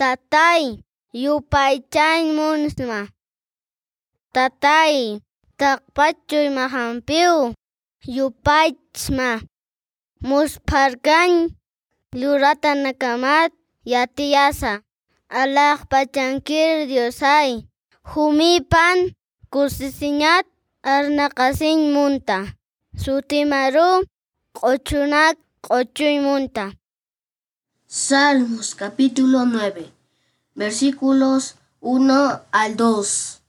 Tatay, yupaychaymusma. Tatay, takpachuy mahampiw, yupaychma. Musparkan, lurata nakamat, yatiyasa. Alak pachankir Diosay, humipan, kusisiñat, arnakasin munta. Sutimaru, qochunak, qochuy munta. Salmos capítulo 9, versículos 1 al 2.